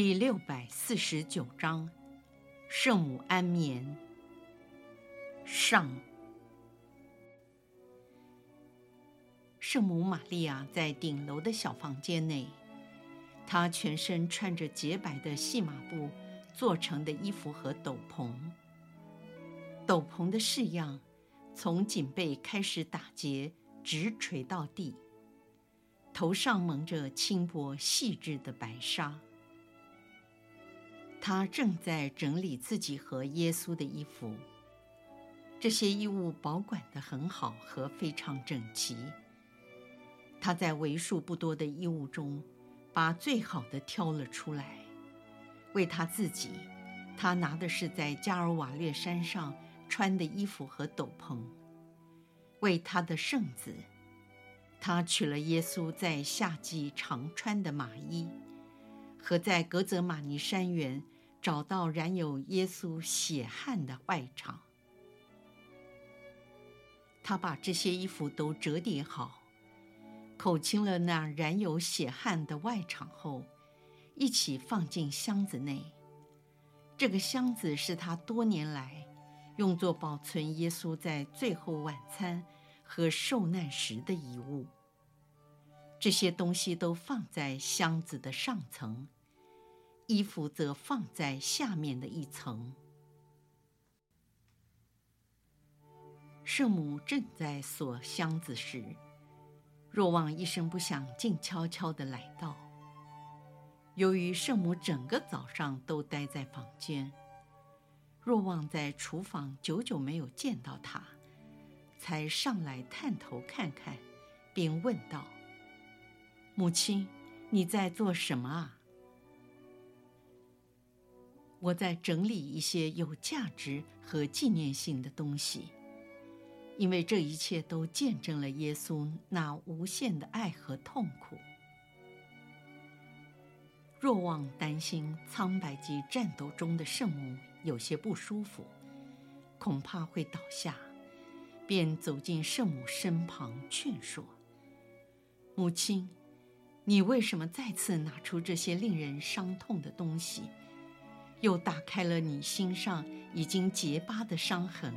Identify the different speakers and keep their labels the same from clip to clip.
Speaker 1: 第六百四十九章，圣母安眠。上，圣母玛利亚在顶楼的小房间内，她全身穿着洁白的细麻布做成的衣服和斗篷，斗篷的式样从颈背开始打结，直垂到地，头上蒙着轻薄细致的白纱。他正在整理自己和耶稣的衣服，这些衣物保管得很好和非常整齐。他在为数不多的衣物中，把最好的挑了出来。为他自己，他拿的是在加尔瓦略山上穿的衣服和斗篷；为他的圣子，他取了耶稣在夏季常穿的麻衣。和在格泽玛尼山园找到染有耶稣血汗的外场，他把这些衣服都折叠好，口清了那染有血汗的外场后，一起放进箱子内。这个箱子是他多年来用作保存耶稣在最后晚餐和受难时的遗物。这些东西都放在箱子的上层，衣服则放在下面的一层。圣母正在锁箱子时，若望一声不响，静悄悄地来到。由于圣母整个早上都待在房间，若望在厨房久久没有见到她，才上来探头看看，并问道。母亲，你在做什么啊？我在整理一些有价值和纪念性的东西，因为这一切都见证了耶稣那无限的爱和痛苦。若望担心苍白及战斗中的圣母有些不舒服，恐怕会倒下，便走进圣母身旁劝说：“母亲。”你为什么再次拿出这些令人伤痛的东西，又打开了你心上已经结疤的伤痕？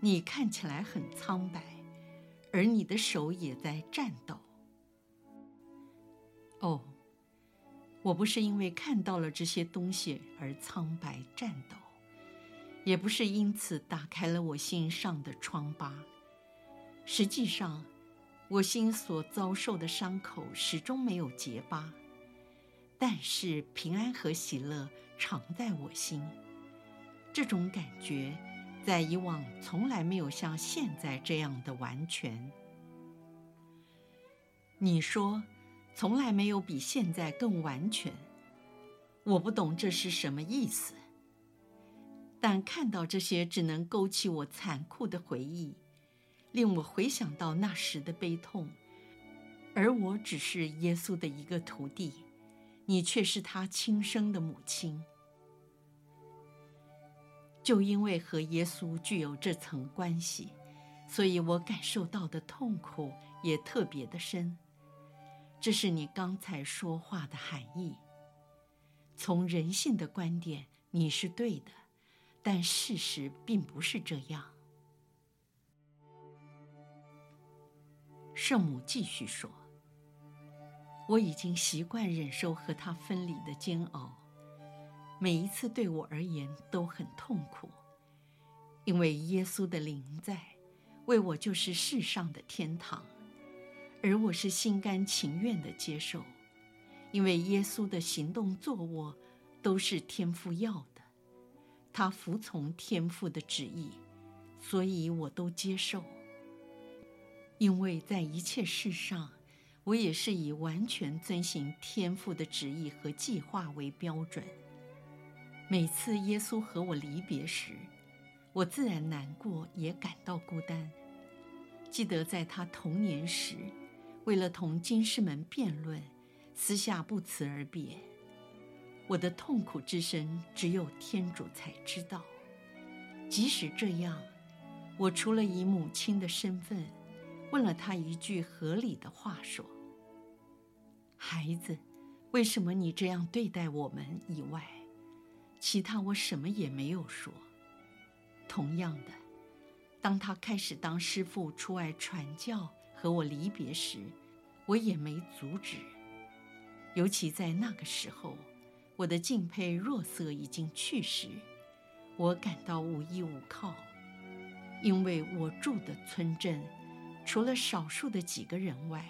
Speaker 1: 你看起来很苍白，而你的手也在颤抖。哦，我不是因为看到了这些东西而苍白颤抖，也不是因此打开了我心上的疮疤。实际上，我心所遭受的伤口始终没有结疤，但是平安和喜乐常在我心。这种感觉在以往从来没有像现在这样的完全。你说，从来没有比现在更完全。我不懂这是什么意思，但看到这些只能勾起我残酷的回忆。令我回想到那时的悲痛，而我只是耶稣的一个徒弟，你却是他亲生的母亲。就因为和耶稣具有这层关系，所以我感受到的痛苦也特别的深。这是你刚才说话的含义。从人性的观点，你是对的，但事实并不是这样。圣母继续说：“我已经习惯忍受和他分离的煎熬，每一次对我而言都很痛苦，因为耶稣的灵在，为我就是世上的天堂，而我是心甘情愿的接受，因为耶稣的行动坐卧都是天父要的，他服从天父的旨意，所以我都接受。”因为在一切事上，我也是以完全遵行天父的旨意和计划为标准。每次耶稣和我离别时，我自然难过，也感到孤单。记得在他童年时，为了同经师们辩论，私下不辞而别。我的痛苦之深，只有天主才知道。即使这样，我除了以母亲的身份，问了他一句合理的话说：“孩子，为什么你这样对待我们？”以外。其他我什么也没有说。同样的，当他开始当师父出外传教和我离别时，我也没阻止。尤其在那个时候，我的敬佩若瑟已经去世，我感到无依无靠，因为我住的村镇，除了少数的几个人外，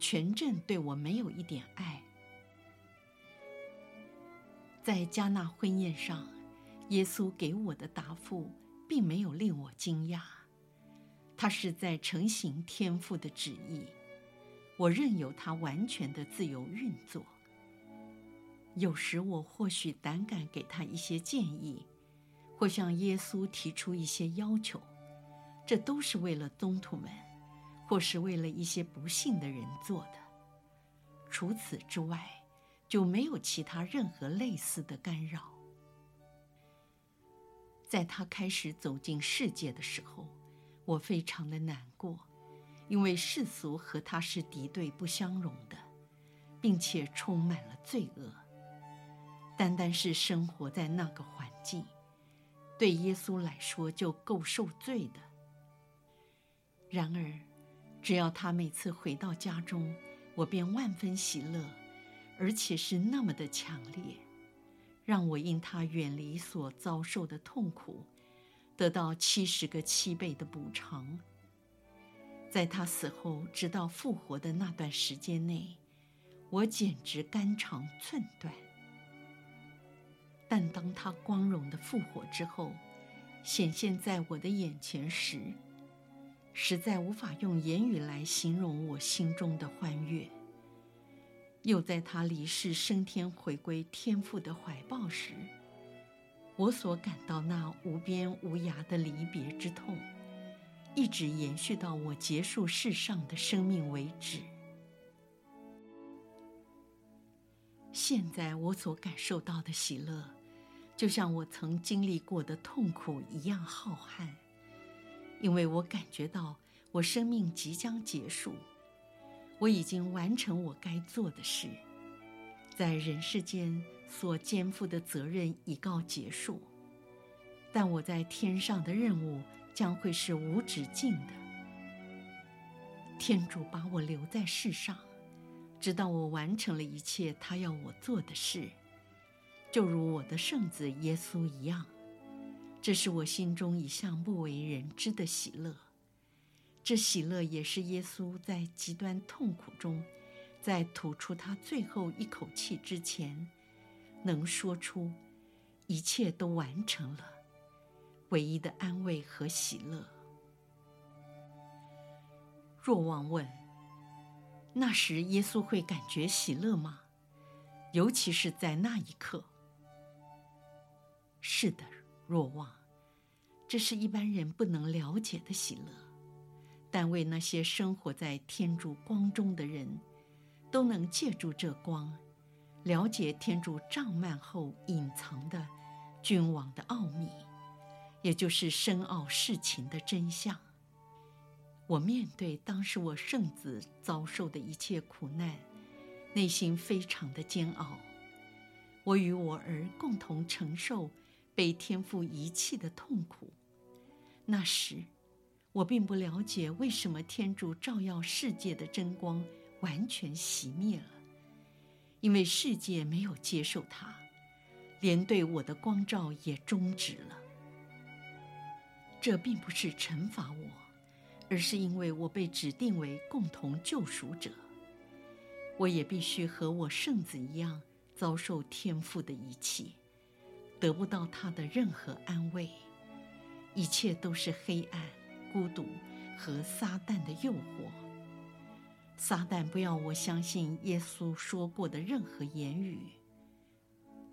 Speaker 1: 全镇对我没有一点爱。在加纳婚宴上，耶稣给我的答复并没有令我惊讶。他是在成行天父的旨意，我任由他完全的自由运作。有时我或许胆敢给他一些建议，或向耶稣提出一些要求，这都是为了宗徒们，或是为了一些不幸的人做的。除此之外，就没有其他任何类似的干扰。在他开始走进世界的时候，我非常的难过，因为世俗和他是敌对不相容的，并且充满了罪恶。单单是生活在那个环境，对耶稣来说就够受罪的。然而，只要他每次回到家中，我便万分喜乐。而且是那么的强烈，让我因他远离所遭受的痛苦，得到七十个七倍的补偿。在他死后直到复活的那段时间内，我简直肝肠寸断。但当他光荣的复活之后，显现在我的眼前时，实在无法用言语来形容我心中的欢悦。又在他离世升天回归天父的怀抱时，我所感到那无边无涯的离别之痛，一直延续到我结束世上的生命为止。现在我所感受到的喜乐，就像我曾经历过的痛苦一样浩瀚，因为我感觉到我生命即将结束。我已经完成我该做的事，在人世间所肩负的责任已告结束，但我在天上的任务将会是无止境的。天主把我留在世上，直到我完成了一切他要我做的事，就如我的圣子耶稣一样。这是我心中一向不为人知的喜乐。这喜乐也是耶稣在极端痛苦中，在吐出他最后一口气之前，能说出一切都完成了，唯一的安慰和喜乐。若望问：那时耶稣会感觉喜乐吗？尤其是在那一刻。是的，若望，这是一般人不能了解的喜乐。但为那些生活在天主光中的人，都能借助这光，了解天主帐幔后隐藏的君王的奥秘，也就是深奥事情的真相。我面对当时我圣子遭受的一切苦难，内心非常的煎熬。我与我儿共同承受被天父遗弃的痛苦。那时，我并不了解为什么天主照耀世界的真光完全熄灭了，因为世界没有接受它，连对我的光照也终止了。这并不是惩罚我，而是因为我被指定为共同救赎者，我也必须和我圣子一样遭受天父的遗弃，得不到他的任何安慰，一切都是黑暗。孤独和撒旦的诱惑。撒旦不要我相信耶稣说过的任何言语。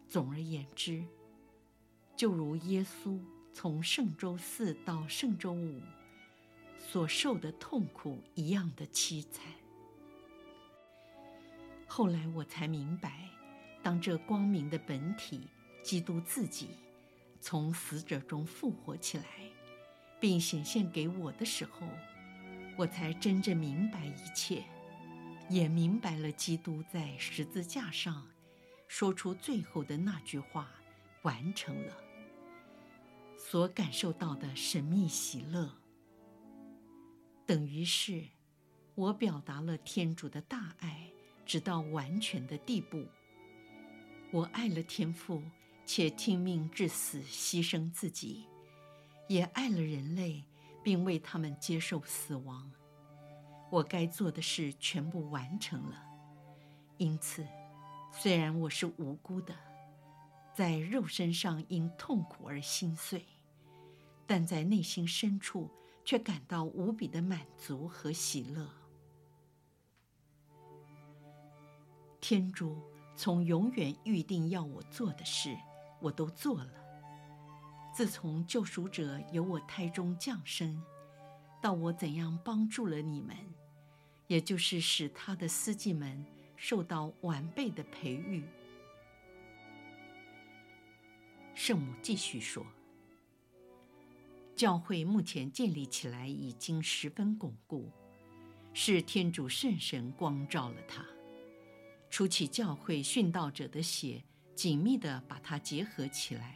Speaker 1: 总而言之，就如耶稣从圣周四到圣周五所受的痛苦一样的凄惨。后来我才明白，当这光明的本体基督自己从死者中复活起来，并显现给我的时候，我才真正明白一切，也明白了基督在十字架上说出最后的那句话：“完成了。”所感受到的神秘喜乐，等于是我表达了天主的大爱，直到完全的地步。我爱了天父，且听命至死，牺牲自己，也爱了人类，并为他们接受死亡。我该做的事全部完成了。因此，虽然我是无辜的，在肉身上因痛苦而心碎，但在内心深处却感到无比的满足和喜乐。天主。从永远预定要我做的事，我都做了。自从救赎者由我胎中降生，到我怎样帮助了你们，也就是使他的司祭们受到完备的培育。圣母继续说：“教会目前建立起来已经十分巩固，是天主圣神光照了他。”初期教会殉道者的血紧密地把它结合起来，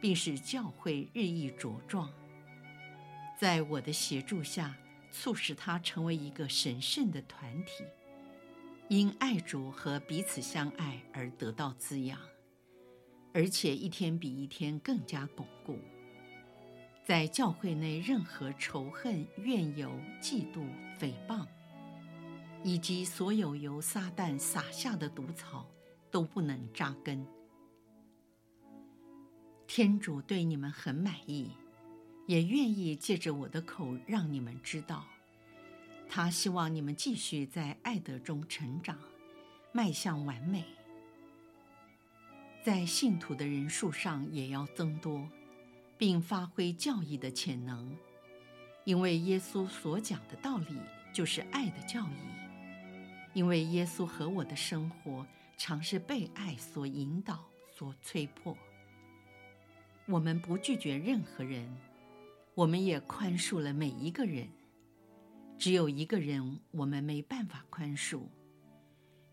Speaker 1: 并使教会日益茁壮。在我的协助下，促使它成为一个神圣的团体，因爱主和彼此相爱而得到滋养，而且一天比一天更加巩固。在教会内，任何仇恨、怨尤、嫉妒、诽谤。以及所有由撒旦撒下的毒草都不能扎根。天主对你们很满意，也愿意借着我的口让你们知道，他希望你们继续在爱德中成长，迈向完美，在信徒的人数上也要增多，并发挥教义的潜能，因为耶稣所讲的道理就是爱的教义。因为耶稣和我的生活常是被爱所引导、所催迫。我们不拒绝任何人，我们也宽恕了每一个人。只有一个人我们没办法宽恕，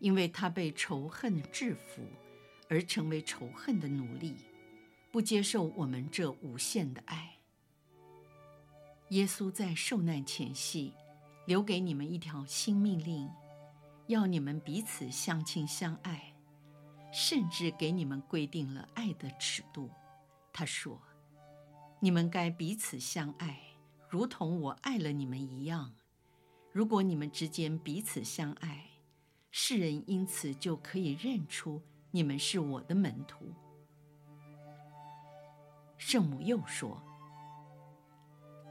Speaker 1: 因为他被仇恨制服，而成为仇恨的奴隶，不接受我们这无限的爱。耶稣在受难前夕，留给你们一条新命令。要你们彼此相亲相爱，甚至给你们规定了爱的尺度。他说：“你们该彼此相爱，如同我爱了你们一样。如果你们之间彼此相爱，世人因此就可以认出你们是我的门徒。”圣母又说：“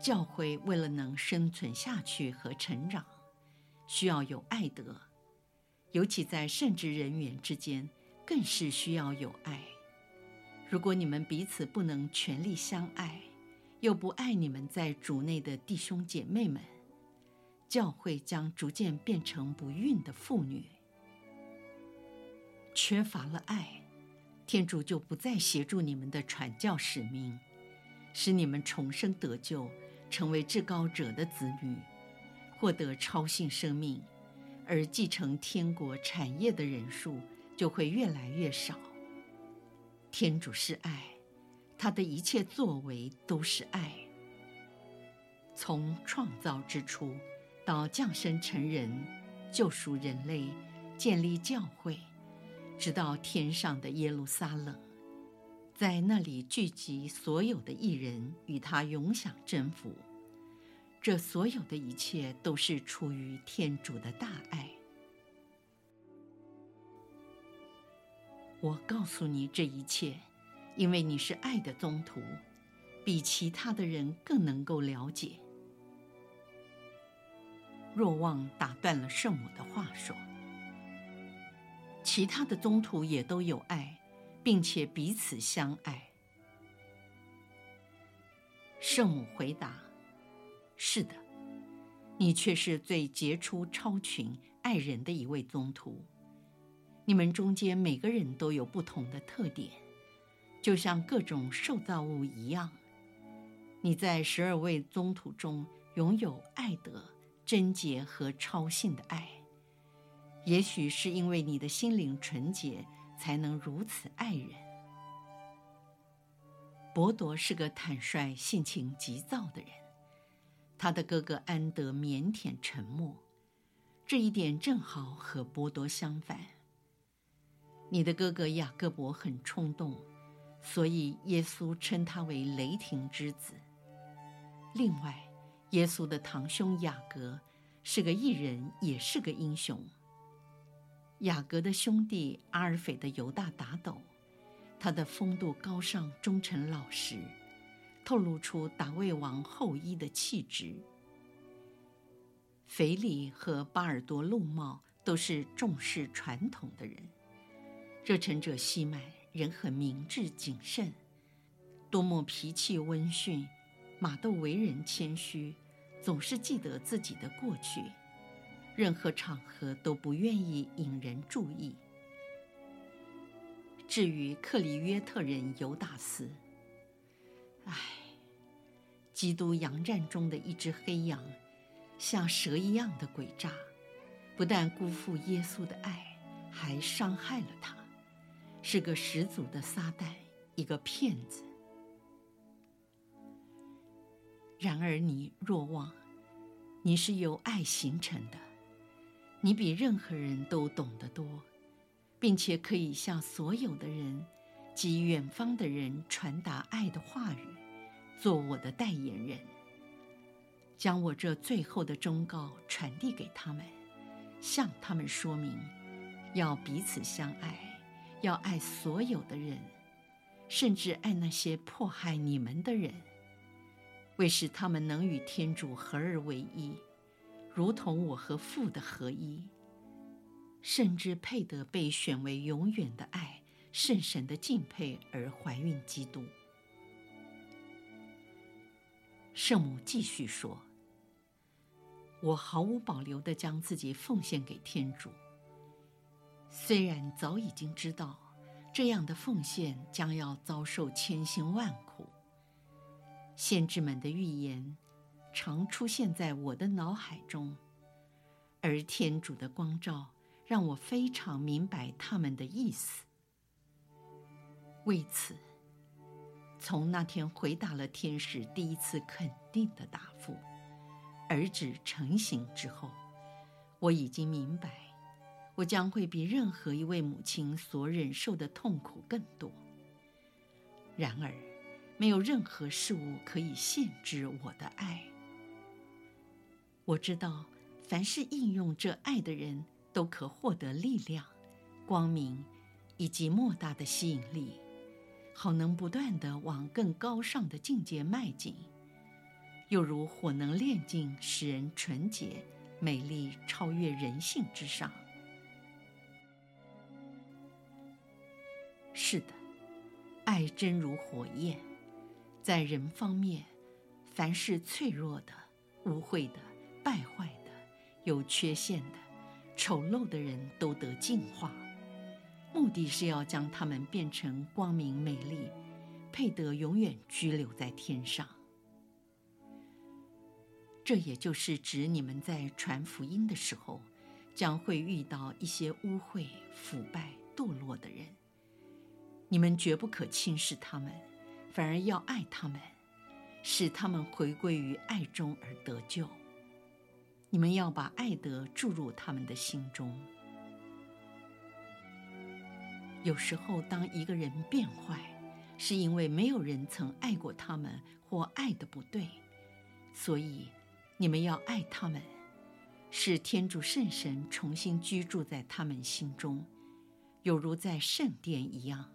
Speaker 1: 教会为了能生存下去和成长，需要有爱德。”尤其在圣职人员之间，更是需要有爱。如果你们彼此不能全力相爱，又不爱你们在主内的弟兄姐妹们，教会将逐渐变成不孕的妇女。缺乏了爱，天主就不再协助你们的传教使命，使你们重生得救，成为至高者的子女，获得超性生命。而继承天国产业的人数就会越来越少。天主是爱，他的一切作为都是爱。从创造之初到降生成人，救赎人类，建立教会，直到天上的耶路撒冷，在那里聚集所有的义人，与他永享真福。这所有的一切都是出于天主的大爱。我告诉你这一切，因为你是爱的宗徒，比其他的人更能够了解。若望打断了圣母的话说：“其他的宗徒也都有爱，并且彼此相爱。”圣母回答：“是的，你却是最杰出、超群、爱人的一位宗徒。你们中间每个人都有不同的特点，就像各种受造物一样。你在十二位宗徒中拥有爱德、贞洁和超性的爱。也许是因为你的心灵纯洁，才能如此爱人。”伯铎是个坦率、性情急躁的人，他的哥哥安德腼腆沉默，这一点正好和波多相反。你的哥哥雅各伯很冲动，所以耶稣称他为雷霆之子。另外，耶稣的堂兄雅各是个艺人，也是个英雄。雅各的兄弟阿尔斐的犹大打斗。他的风度高尚、忠诚老实，透露出大卫王后裔的气质。腓力和巴尔多禄茂都是重视传统的人。热忱者西麦人很明智谨慎，多么脾气温驯，马窦为人谦虚，总是记得自己的过去，任何场合都不愿意引人注意。至于克里约特人尤达斯，唉，基督羊战中的一只黑羊，像蛇一样的诡诈，不但辜负耶稣的爱，还伤害了他，是个十足的撒旦，一个骗子。然而你若望，你是由爱形成的，你比任何人都懂得多。并且可以向所有的人及远方的人传达爱的话语，做我的代言人，将我这最后的忠告传递给他们，向他们说明，要彼此相爱，要爱所有的人，甚至爱那些迫害你们的人，为使他们能与天主合而为一，如同我和父的合一。甚至配得被选为永远的爱、圣神的敬佩而怀孕基督。圣母继续说：“我毫无保留地将自己奉献给天主，虽然早已经知道这样的奉献将要遭受千辛万苦。先知们的预言常出现在我的脑海中，而天主的光照。”让我非常明白他们的意思。为此，从那天回答了天使第一次肯定的答复，儿子成型之后，我已经明白，我将会比任何一位母亲所忍受的痛苦更多。然而，没有任何事物可以限制我的爱。我知道，凡是应用这爱的人，都可获得力量、光明，以及莫大的吸引力，好能不断地往更高尚的境界迈进。又如火能炼净，使人纯洁、美丽，超越人性之上。是的，爱真如火焰，在人方面，凡是脆弱的、污秽的、败坏的、有缺陷的。丑陋的人都得净化，目的是要将他们变成光明美丽，配得永远居留在天上。这也就是指你们在传福音的时候，将会遇到一些污秽、腐败、堕落的人，你们绝不可轻视他们，反而要爱他们，使他们回归于爱中而得救。你们要把爱德注入他们的心中。有时候，当一个人变坏，是因为没有人曾爱过他们，或爱的不对，所以你们要爱他们，使天主圣神重新居住在他们心中，有如在圣殿一样。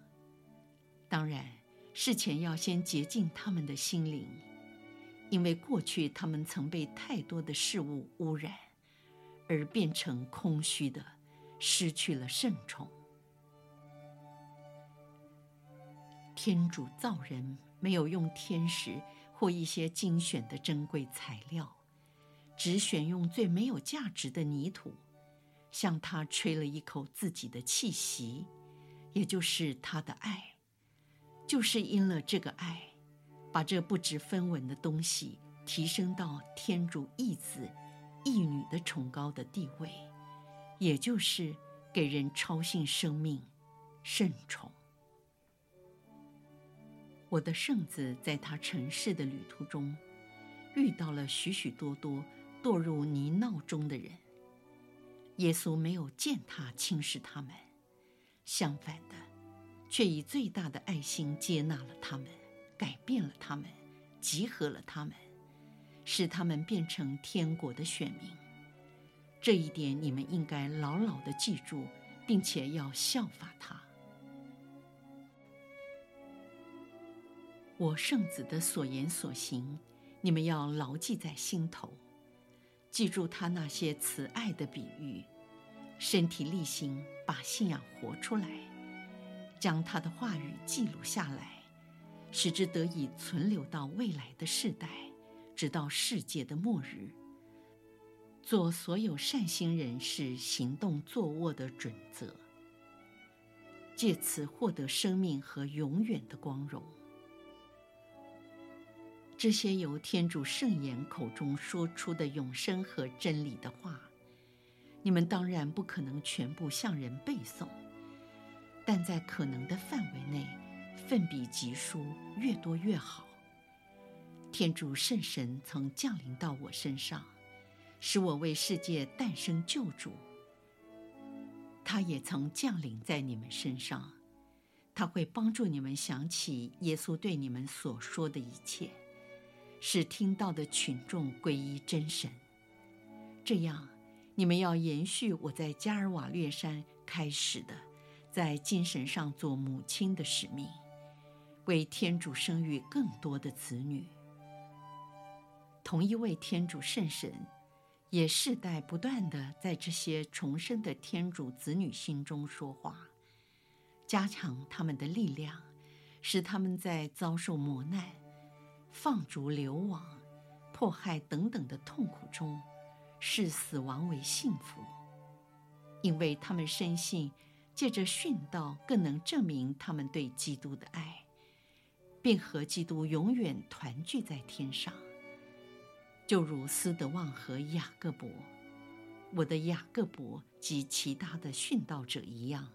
Speaker 1: 当然，事前要先洁净他们的心灵。因为过去他们曾被太多的事物污染，而变成空虚的，失去了圣宠。天主造人没有用天使或一些精选的珍贵材料，只选用最没有价值的泥土，向他吹了一口自己的气息，也就是他的爱，就是因了这个爱，把这不值分文的东西提升到天主义子、义女的崇高的地位，也就是给人超性生命，圣宠。我的圣子在他尘世的旅途中，遇到了许许多多堕入泥淖中的人。耶稣没有践踏轻视他们，相反的，却以最大的爱心接纳了他们，改变了他们，集合了他们，使他们变成天国的选民。这一点你们应该牢牢地记住，并且要效法他。我圣子的所言所行，你们要牢记在心头，记住他那些慈爱的比喻，身体力行把信仰活出来，将他的话语记录下来，使之得以存留到未来的世代，直到世界的末日，做所有善心人士行动坐卧的准则，借此获得生命和永远的光荣。这些由天主圣言口中说出的永生和真理的话，你们当然不可能全部向人背诵，但在可能的范围内，奋笔疾书，越多越好。天主圣神曾降临到我身上，使我为世界诞生救主。他也曾降临在你们身上，他会帮助你们想起耶稣对你们所说的一切。使听到的群众皈依真神，这样，你们要延续我在加尔瓦略山开始的，在精神上做母亲的使命，为天主生育更多的子女。同一位天主圣神，也世代不断的在这些重生的天主子女心中说话，加强他们的力量，使他们在遭受磨难。放逐、流亡、迫害等等的痛苦中，视死亡为幸福，因为他们深信，借着殉道更能证明他们对基督的爱，并和基督永远团聚在天上。就如斯德旺和雅各伯，我的雅各伯及其他的殉道者一样。